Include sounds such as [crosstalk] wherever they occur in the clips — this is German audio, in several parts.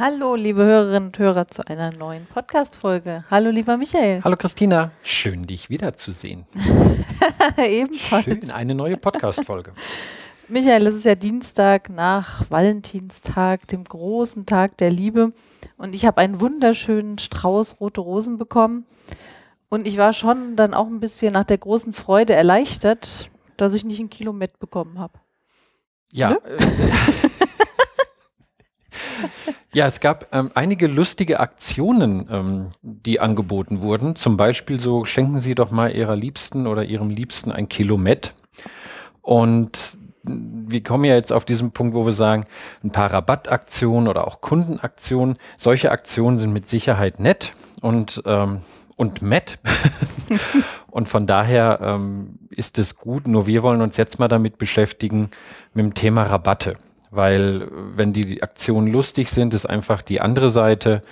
Hallo, liebe Hörerinnen und Hörer, zu einer neuen Podcast-Folge. Hallo, lieber Michael. Hallo, [laughs] Christina. Schön, dich wiederzusehen. [laughs] Ebenfalls. Schön, eine neue Podcast-Folge. [laughs] Michael, es ist ja Dienstag nach Valentinstag, dem großen Tag der Liebe. Und ich habe einen wunderschönen Strauß rote Rosen bekommen. Und ich war schon dann auch ein bisschen nach der großen Freude erleichtert, dass ich nicht ein Kilo Met bekommen habe. Ja. Ne? Ja, es gab ähm, einige lustige Aktionen, ähm, die angeboten wurden. Zum Beispiel so, schenken Sie doch mal Ihrer Liebsten oder Ihrem Liebsten ein Kilo Met. Und wir kommen ja jetzt auf diesen Punkt, wo wir sagen, ein paar Rabattaktionen oder auch Kundenaktionen. Solche Aktionen sind mit Sicherheit nett und, ähm, und Met. [laughs] und von daher ähm, ist es gut. Nur wir wollen uns jetzt mal damit beschäftigen, mit dem Thema Rabatte weil wenn die Aktionen lustig sind, ist einfach die andere Seite,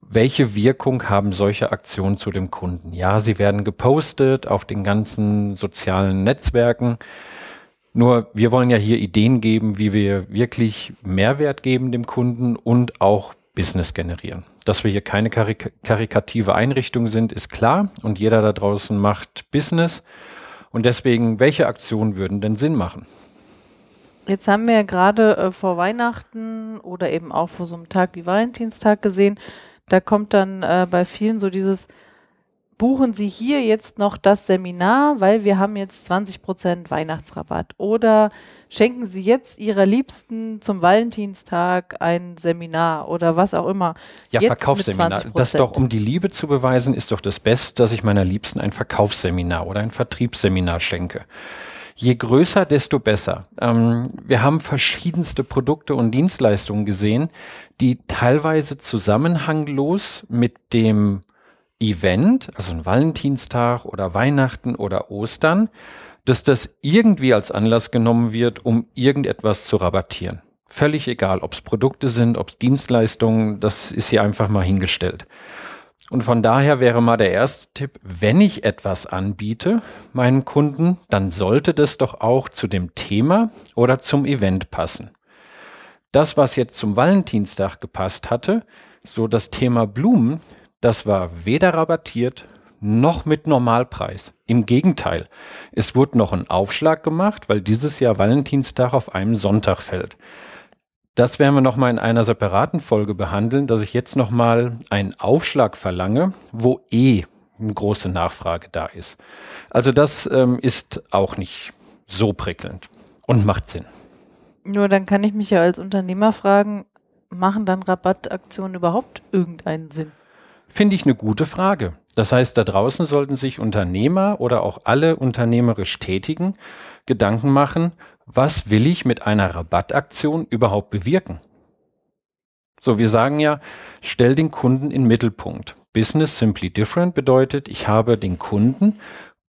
welche Wirkung haben solche Aktionen zu dem Kunden? Ja, sie werden gepostet auf den ganzen sozialen Netzwerken. Nur wir wollen ja hier Ideen geben, wie wir wirklich Mehrwert geben dem Kunden und auch Business generieren. Dass wir hier keine karik karikative Einrichtung sind, ist klar und jeder da draußen macht Business. Und deswegen, welche Aktionen würden denn Sinn machen? Jetzt haben wir ja gerade äh, vor Weihnachten oder eben auch vor so einem Tag wie Valentinstag gesehen, da kommt dann äh, bei vielen so dieses, buchen Sie hier jetzt noch das Seminar, weil wir haben jetzt 20% Weihnachtsrabatt. Oder schenken Sie jetzt Ihrer Liebsten zum Valentinstag ein Seminar oder was auch immer. Ja, jetzt Verkaufsseminar. Das doch, um die Liebe zu beweisen, ist doch das Beste, dass ich meiner Liebsten ein Verkaufsseminar oder ein Vertriebsseminar schenke je größer, desto besser. Ähm, wir haben verschiedenste Produkte und Dienstleistungen gesehen, die teilweise zusammenhanglos mit dem Event, also ein Valentinstag oder Weihnachten oder Ostern, dass das irgendwie als Anlass genommen wird, um irgendetwas zu rabattieren. Völlig egal, ob es Produkte sind, ob es Dienstleistungen, das ist hier einfach mal hingestellt. Und von daher wäre mal der erste Tipp, wenn ich etwas anbiete meinen Kunden, dann sollte das doch auch zu dem Thema oder zum Event passen. Das, was jetzt zum Valentinstag gepasst hatte, so das Thema Blumen, das war weder rabattiert noch mit Normalpreis. Im Gegenteil, es wurde noch ein Aufschlag gemacht, weil dieses Jahr Valentinstag auf einem Sonntag fällt. Das werden wir nochmal in einer separaten Folge behandeln, dass ich jetzt nochmal einen Aufschlag verlange, wo eh eine große Nachfrage da ist. Also das ähm, ist auch nicht so prickelnd und macht Sinn. Nur dann kann ich mich ja als Unternehmer fragen, machen dann Rabattaktionen überhaupt irgendeinen Sinn? Finde ich eine gute Frage. Das heißt, da draußen sollten sich Unternehmer oder auch alle unternehmerisch Tätigen Gedanken machen, was will ich mit einer Rabattaktion überhaupt bewirken? So, wir sagen ja, stell den Kunden in Mittelpunkt. Business Simply Different bedeutet, ich habe den Kunden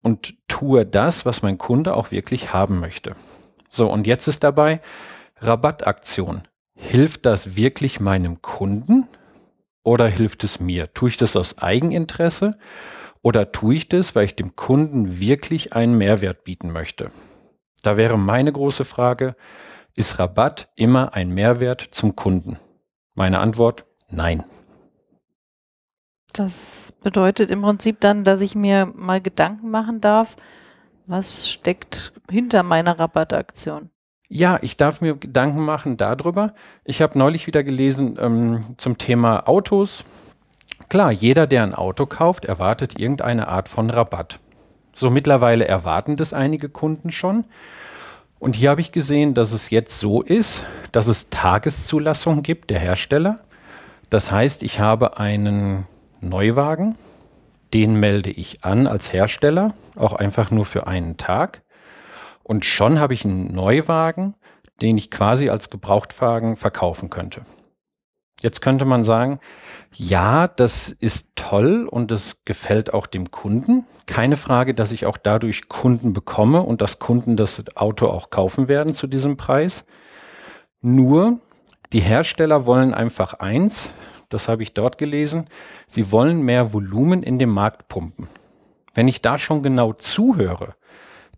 und tue das, was mein Kunde auch wirklich haben möchte. So, und jetzt ist dabei Rabattaktion. Hilft das wirklich meinem Kunden oder hilft es mir? Tue ich das aus Eigeninteresse oder tue ich das, weil ich dem Kunden wirklich einen Mehrwert bieten möchte? Da wäre meine große Frage, ist Rabatt immer ein Mehrwert zum Kunden? Meine Antwort, nein. Das bedeutet im Prinzip dann, dass ich mir mal Gedanken machen darf, was steckt hinter meiner Rabattaktion? Ja, ich darf mir Gedanken machen darüber. Ich habe neulich wieder gelesen ähm, zum Thema Autos. Klar, jeder, der ein Auto kauft, erwartet irgendeine Art von Rabatt. So mittlerweile erwarten das einige Kunden schon. Und hier habe ich gesehen, dass es jetzt so ist, dass es Tageszulassung gibt der Hersteller. Das heißt, ich habe einen Neuwagen, den melde ich an als Hersteller, auch einfach nur für einen Tag. Und schon habe ich einen Neuwagen, den ich quasi als Gebrauchtwagen verkaufen könnte. Jetzt könnte man sagen, ja, das ist toll und das gefällt auch dem Kunden. Keine Frage, dass ich auch dadurch Kunden bekomme und dass Kunden das Auto auch kaufen werden zu diesem Preis. Nur, die Hersteller wollen einfach eins, das habe ich dort gelesen, sie wollen mehr Volumen in den Markt pumpen. Wenn ich da schon genau zuhöre,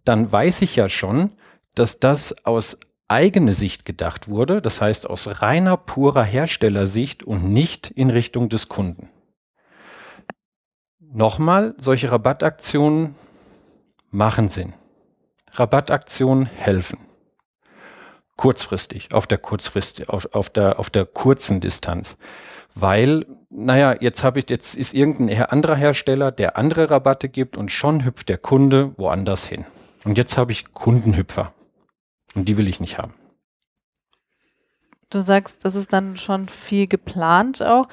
dann weiß ich ja schon, dass das aus eigene Sicht gedacht wurde, das heißt aus reiner purer Herstellersicht und nicht in Richtung des Kunden. Nochmal, solche Rabattaktionen machen Sinn. Rabattaktionen helfen. Kurzfristig, auf der kurzfristig, auf, auf, der, auf der kurzen Distanz. Weil, naja, jetzt habe ich, jetzt ist irgendein anderer Hersteller, der andere Rabatte gibt und schon hüpft der Kunde woanders hin. Und jetzt habe ich Kundenhüpfer. Und die will ich nicht haben. Du sagst, das ist dann schon viel geplant auch.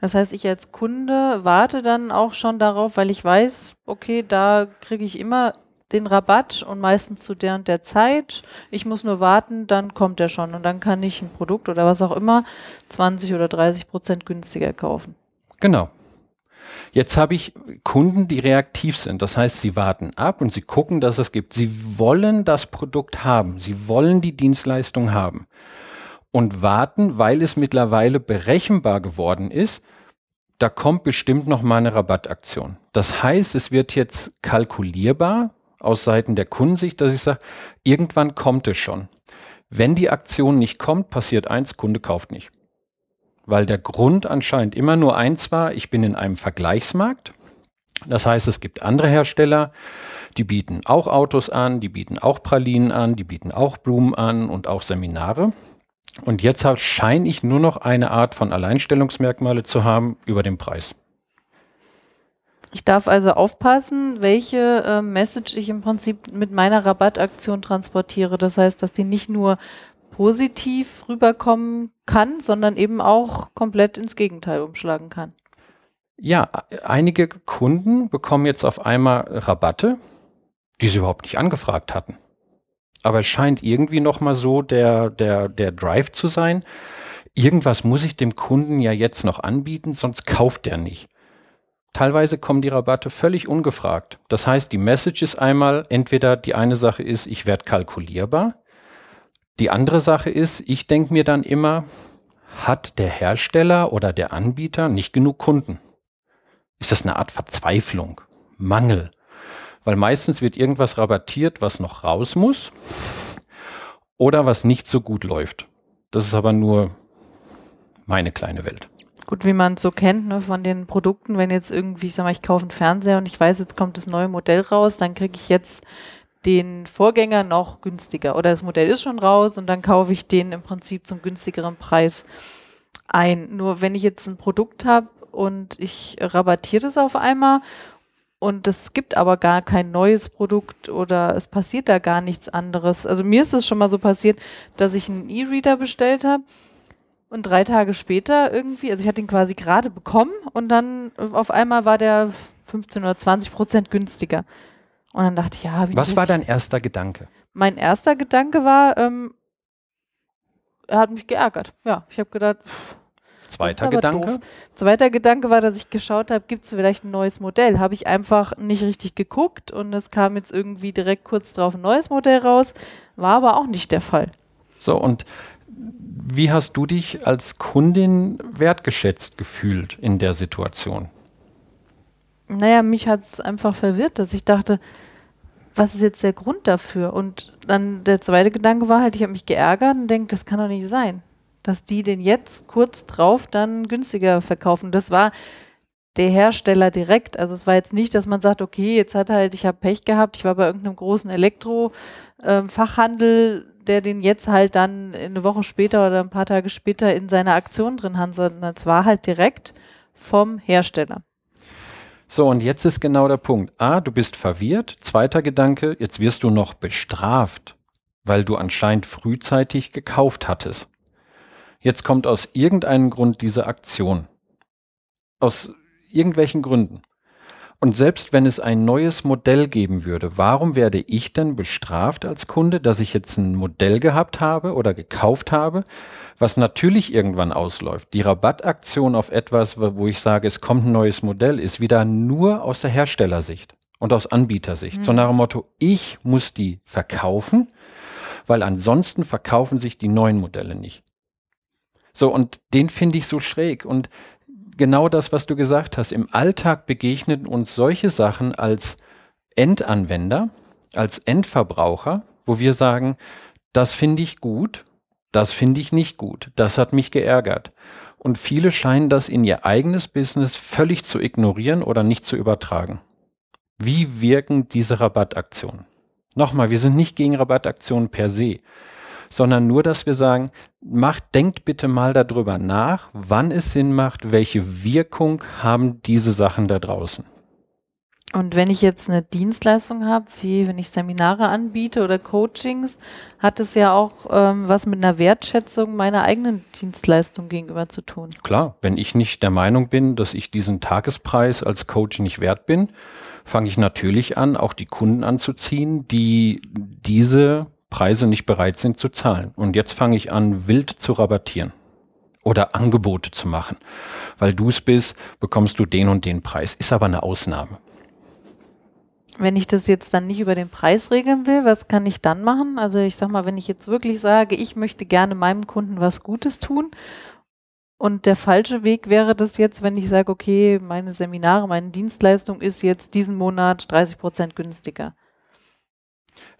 Das heißt, ich als Kunde warte dann auch schon darauf, weil ich weiß, okay, da kriege ich immer den Rabatt und meistens zu der und der Zeit. Ich muss nur warten, dann kommt er schon und dann kann ich ein Produkt oder was auch immer 20 oder 30 Prozent günstiger kaufen. Genau. Jetzt habe ich Kunden, die reaktiv sind. Das heißt, sie warten ab und sie gucken, dass es gibt. Sie wollen das Produkt haben. Sie wollen die Dienstleistung haben. Und warten, weil es mittlerweile berechenbar geworden ist, da kommt bestimmt noch mal eine Rabattaktion. Das heißt, es wird jetzt kalkulierbar aus Seiten der Kundensicht, dass ich sage, irgendwann kommt es schon. Wenn die Aktion nicht kommt, passiert eins, Kunde kauft nicht weil der Grund anscheinend immer nur eins war, ich bin in einem Vergleichsmarkt. Das heißt, es gibt andere Hersteller, die bieten auch Autos an, die bieten auch Pralinen an, die bieten auch Blumen an und auch Seminare. Und jetzt halt scheine ich nur noch eine Art von Alleinstellungsmerkmale zu haben über den Preis. Ich darf also aufpassen, welche äh, Message ich im Prinzip mit meiner Rabattaktion transportiere. Das heißt, dass die nicht nur positiv rüberkommen kann, sondern eben auch komplett ins Gegenteil umschlagen kann. Ja, einige Kunden bekommen jetzt auf einmal Rabatte, die sie überhaupt nicht angefragt hatten. Aber es scheint irgendwie noch mal so der, der, der Drive zu sein. Irgendwas muss ich dem Kunden ja jetzt noch anbieten, sonst kauft er nicht. Teilweise kommen die Rabatte völlig ungefragt. Das heißt, die Message ist einmal, entweder die eine Sache ist, ich werde kalkulierbar, die andere Sache ist, ich denke mir dann immer, hat der Hersteller oder der Anbieter nicht genug Kunden? Ist das eine Art Verzweiflung, Mangel? Weil meistens wird irgendwas rabattiert, was noch raus muss oder was nicht so gut läuft. Das ist aber nur meine kleine Welt. Gut, wie man es so kennt, ne, von den Produkten, wenn jetzt irgendwie, ich sag mal, ich kaufe einen Fernseher und ich weiß, jetzt kommt das neue Modell raus, dann kriege ich jetzt den Vorgänger noch günstiger. Oder das Modell ist schon raus und dann kaufe ich den im Prinzip zum günstigeren Preis ein. Nur wenn ich jetzt ein Produkt habe und ich rabattiere das auf einmal und es gibt aber gar kein neues Produkt oder es passiert da gar nichts anderes. Also mir ist es schon mal so passiert, dass ich einen E-Reader bestellt habe und drei Tage später irgendwie, also ich hatte ihn quasi gerade bekommen und dann auf einmal war der 15 oder 20 Prozent günstiger. Und dann dachte ich, ja, wie Was war dein erster Gedanke? Mein erster Gedanke war, ähm, er hat mich geärgert. Ja, ich habe gedacht, pff, Zweiter Gedanke? Doof. Zweiter Gedanke war, dass ich geschaut habe, gibt es vielleicht ein neues Modell? Habe ich einfach nicht richtig geguckt und es kam jetzt irgendwie direkt kurz drauf ein neues Modell raus. War aber auch nicht der Fall. So, und wie hast du dich als Kundin wertgeschätzt gefühlt in der Situation? Naja, mich hat es einfach verwirrt, dass ich dachte, was ist jetzt der Grund dafür? Und dann der zweite Gedanke war halt, ich habe mich geärgert und denke, das kann doch nicht sein, dass die den jetzt kurz drauf dann günstiger verkaufen. Das war der Hersteller direkt. Also es war jetzt nicht, dass man sagt, okay, jetzt hat halt, ich habe Pech gehabt, ich war bei irgendeinem großen Elektro-Fachhandel, ähm, der den jetzt halt dann eine Woche später oder ein paar Tage später in seiner Aktion drin hat, sondern es war halt direkt vom Hersteller. So, und jetzt ist genau der Punkt. A, du bist verwirrt. Zweiter Gedanke, jetzt wirst du noch bestraft, weil du anscheinend frühzeitig gekauft hattest. Jetzt kommt aus irgendeinem Grund diese Aktion. Aus irgendwelchen Gründen. Und selbst wenn es ein neues Modell geben würde, warum werde ich denn bestraft als Kunde, dass ich jetzt ein Modell gehabt habe oder gekauft habe, was natürlich irgendwann ausläuft? Die Rabattaktion auf etwas, wo ich sage, es kommt ein neues Modell, ist wieder nur aus der Herstellersicht und aus Anbietersicht. Mhm. So nach dem Motto, ich muss die verkaufen, weil ansonsten verkaufen sich die neuen Modelle nicht. So, und den finde ich so schräg. Und genau das, was du gesagt hast. Im Alltag begegnen uns solche Sachen als Endanwender, als Endverbraucher, wo wir sagen, das finde ich gut, das finde ich nicht gut, das hat mich geärgert. Und viele scheinen das in ihr eigenes Business völlig zu ignorieren oder nicht zu übertragen. Wie wirken diese Rabattaktionen? Nochmal, wir sind nicht gegen Rabattaktionen per se sondern nur, dass wir sagen, macht, denkt bitte mal darüber nach, wann es Sinn macht, welche Wirkung haben diese Sachen da draußen. Und wenn ich jetzt eine Dienstleistung habe, wie wenn ich Seminare anbiete oder Coachings, hat es ja auch ähm, was mit einer Wertschätzung meiner eigenen Dienstleistung gegenüber zu tun. Klar, wenn ich nicht der Meinung bin, dass ich diesen Tagespreis als Coach nicht wert bin, fange ich natürlich an, auch die Kunden anzuziehen, die diese Preise nicht bereit sind zu zahlen. Und jetzt fange ich an, wild zu rabattieren oder Angebote zu machen. Weil du es bist, bekommst du den und den Preis. Ist aber eine Ausnahme. Wenn ich das jetzt dann nicht über den Preis regeln will, was kann ich dann machen? Also ich sag mal, wenn ich jetzt wirklich sage, ich möchte gerne meinem Kunden was Gutes tun und der falsche Weg wäre das jetzt, wenn ich sage, okay, meine Seminare, meine Dienstleistung ist jetzt diesen Monat 30 Prozent günstiger.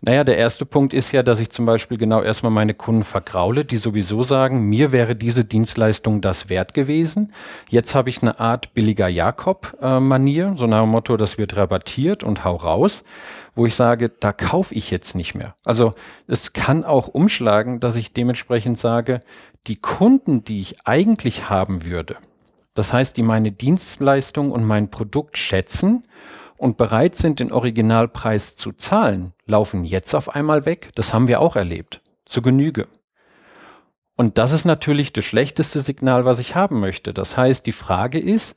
Naja, der erste Punkt ist ja, dass ich zum Beispiel genau erstmal meine Kunden vergraule, die sowieso sagen, mir wäre diese Dienstleistung das wert gewesen. Jetzt habe ich eine Art billiger Jakob-Manier, so nach dem Motto, das wird rabattiert und hau raus, wo ich sage, da kaufe ich jetzt nicht mehr. Also es kann auch umschlagen, dass ich dementsprechend sage, die Kunden, die ich eigentlich haben würde, das heißt, die meine Dienstleistung und mein Produkt schätzen und bereit sind, den Originalpreis zu zahlen, laufen jetzt auf einmal weg. Das haben wir auch erlebt. Zu Genüge. Und das ist natürlich das schlechteste Signal, was ich haben möchte. Das heißt, die Frage ist,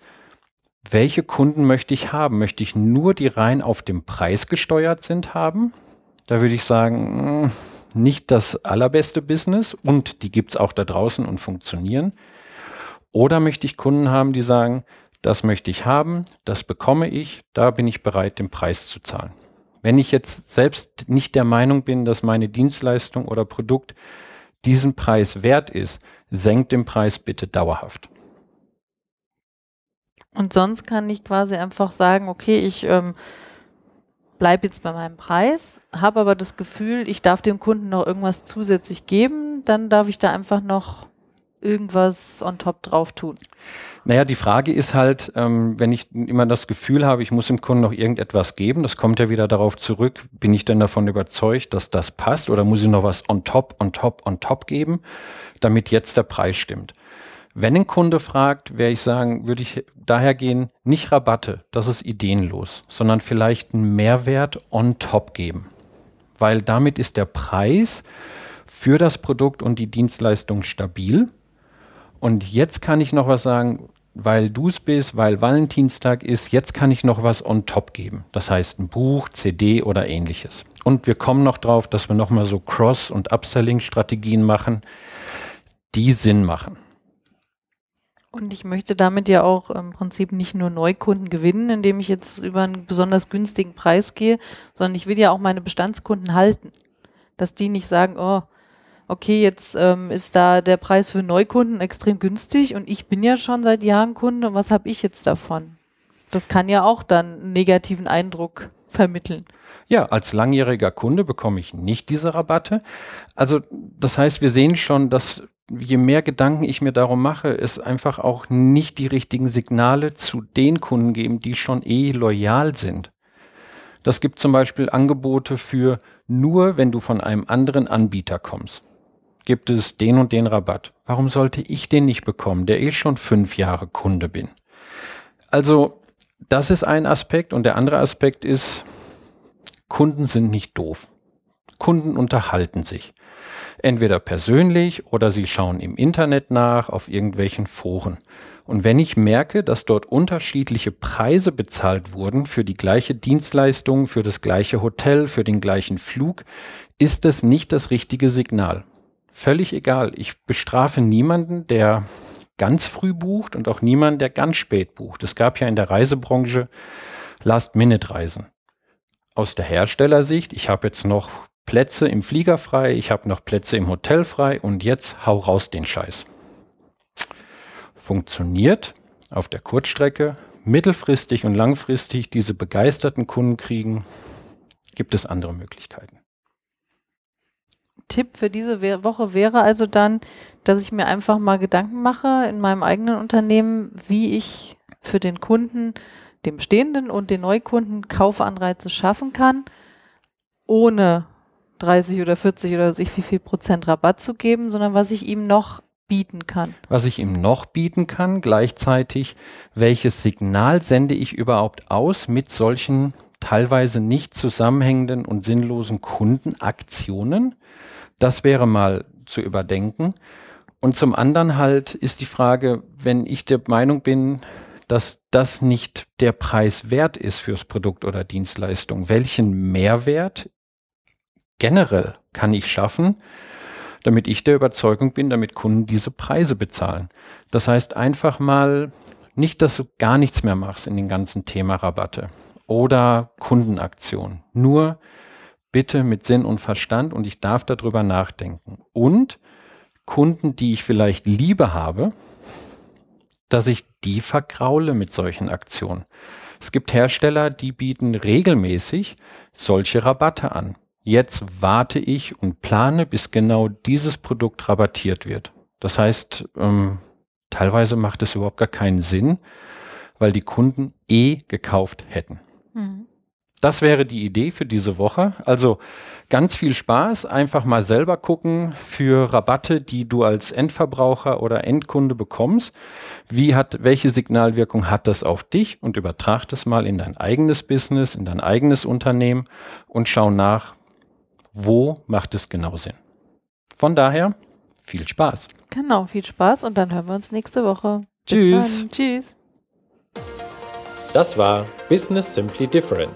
welche Kunden möchte ich haben? Möchte ich nur die rein auf dem Preis gesteuert sind haben? Da würde ich sagen, hm, nicht das allerbeste Business und die gibt es auch da draußen und funktionieren. Oder möchte ich Kunden haben, die sagen, das möchte ich haben, das bekomme ich, da bin ich bereit, den Preis zu zahlen. Wenn ich jetzt selbst nicht der Meinung bin, dass meine Dienstleistung oder Produkt diesen Preis wert ist, senkt den Preis bitte dauerhaft. Und sonst kann ich quasi einfach sagen, okay, ich ähm, bleibe jetzt bei meinem Preis, habe aber das Gefühl, ich darf dem Kunden noch irgendwas zusätzlich geben, dann darf ich da einfach noch irgendwas on top drauf tun. Naja, die Frage ist halt, ähm, wenn ich immer das Gefühl habe, ich muss dem Kunden noch irgendetwas geben, das kommt ja wieder darauf zurück, bin ich denn davon überzeugt, dass das passt oder muss ich noch was on top, on top, on top geben, damit jetzt der Preis stimmt. Wenn ein Kunde fragt, wäre ich sagen, würde ich daher gehen, nicht Rabatte, das ist ideenlos, sondern vielleicht einen Mehrwert on top geben. Weil damit ist der Preis für das Produkt und die Dienstleistung stabil. Und jetzt kann ich noch was sagen, weil du es bist, weil Valentinstag ist, jetzt kann ich noch was on top geben. Das heißt ein Buch, CD oder ähnliches. Und wir kommen noch drauf, dass wir nochmal so Cross- und Upselling-Strategien machen, die Sinn machen. Und ich möchte damit ja auch im Prinzip nicht nur Neukunden gewinnen, indem ich jetzt über einen besonders günstigen Preis gehe, sondern ich will ja auch meine Bestandskunden halten. Dass die nicht sagen, oh, okay, jetzt ähm, ist da der Preis für Neukunden extrem günstig und ich bin ja schon seit Jahren Kunde und was habe ich jetzt davon? Das kann ja auch dann einen negativen Eindruck vermitteln. Ja, als langjähriger Kunde bekomme ich nicht diese Rabatte. Also das heißt, wir sehen schon, dass je mehr Gedanken ich mir darum mache, es einfach auch nicht die richtigen Signale zu den Kunden geben, die schon eh loyal sind. Das gibt zum Beispiel Angebote für nur, wenn du von einem anderen Anbieter kommst gibt es den und den Rabatt. Warum sollte ich den nicht bekommen, der eh schon fünf Jahre Kunde bin? Also, das ist ein Aspekt und der andere Aspekt ist, Kunden sind nicht doof. Kunden unterhalten sich. Entweder persönlich oder sie schauen im Internet nach, auf irgendwelchen Foren. Und wenn ich merke, dass dort unterschiedliche Preise bezahlt wurden für die gleiche Dienstleistung, für das gleiche Hotel, für den gleichen Flug, ist es nicht das richtige Signal. Völlig egal. Ich bestrafe niemanden, der ganz früh bucht und auch niemanden, der ganz spät bucht. Es gab ja in der Reisebranche Last-Minute-Reisen. Aus der Herstellersicht, ich habe jetzt noch Plätze im Flieger frei, ich habe noch Plätze im Hotel frei und jetzt hau raus den Scheiß funktioniert auf der Kurzstrecke, mittelfristig und langfristig diese begeisterten Kunden kriegen, gibt es andere Möglichkeiten. Tipp für diese Woche wäre also dann, dass ich mir einfach mal Gedanken mache in meinem eigenen Unternehmen, wie ich für den Kunden, den bestehenden und den Neukunden Kaufanreize schaffen kann, ohne 30 oder 40 oder sich wie viel Prozent Rabatt zu geben, sondern was ich ihm noch bieten kann. Was ich ihm noch bieten kann, gleichzeitig, welches Signal sende ich überhaupt aus mit solchen teilweise nicht zusammenhängenden und sinnlosen Kundenaktionen? Das wäre mal zu überdenken. Und zum anderen halt ist die Frage, wenn ich der Meinung bin, dass das nicht der Preis wert ist fürs Produkt oder Dienstleistung, welchen Mehrwert generell kann ich schaffen, damit ich der Überzeugung bin, damit Kunden diese Preise bezahlen. Das heißt einfach mal nicht, dass du gar nichts mehr machst in den ganzen Thema Rabatte oder Kundenaktion. Nur bitte mit Sinn und Verstand und ich darf darüber nachdenken. Und Kunden, die ich vielleicht Liebe habe, dass ich die vergraule mit solchen Aktionen. Es gibt Hersteller, die bieten regelmäßig solche Rabatte an. Jetzt warte ich und plane, bis genau dieses Produkt rabattiert wird. Das heißt, ähm, teilweise macht es überhaupt gar keinen Sinn, weil die Kunden eh gekauft hätten. Mhm. Das wäre die Idee für diese Woche. Also ganz viel Spaß, einfach mal selber gucken für Rabatte, die du als Endverbraucher oder Endkunde bekommst. Wie hat, welche Signalwirkung hat das auf dich und übertrag das mal in dein eigenes Business, in dein eigenes Unternehmen und schau nach, wo macht es genau Sinn. Von daher, viel Spaß. Genau, viel Spaß und dann hören wir uns nächste Woche. Tschüss. Tschüss. Das war Business Simply Different,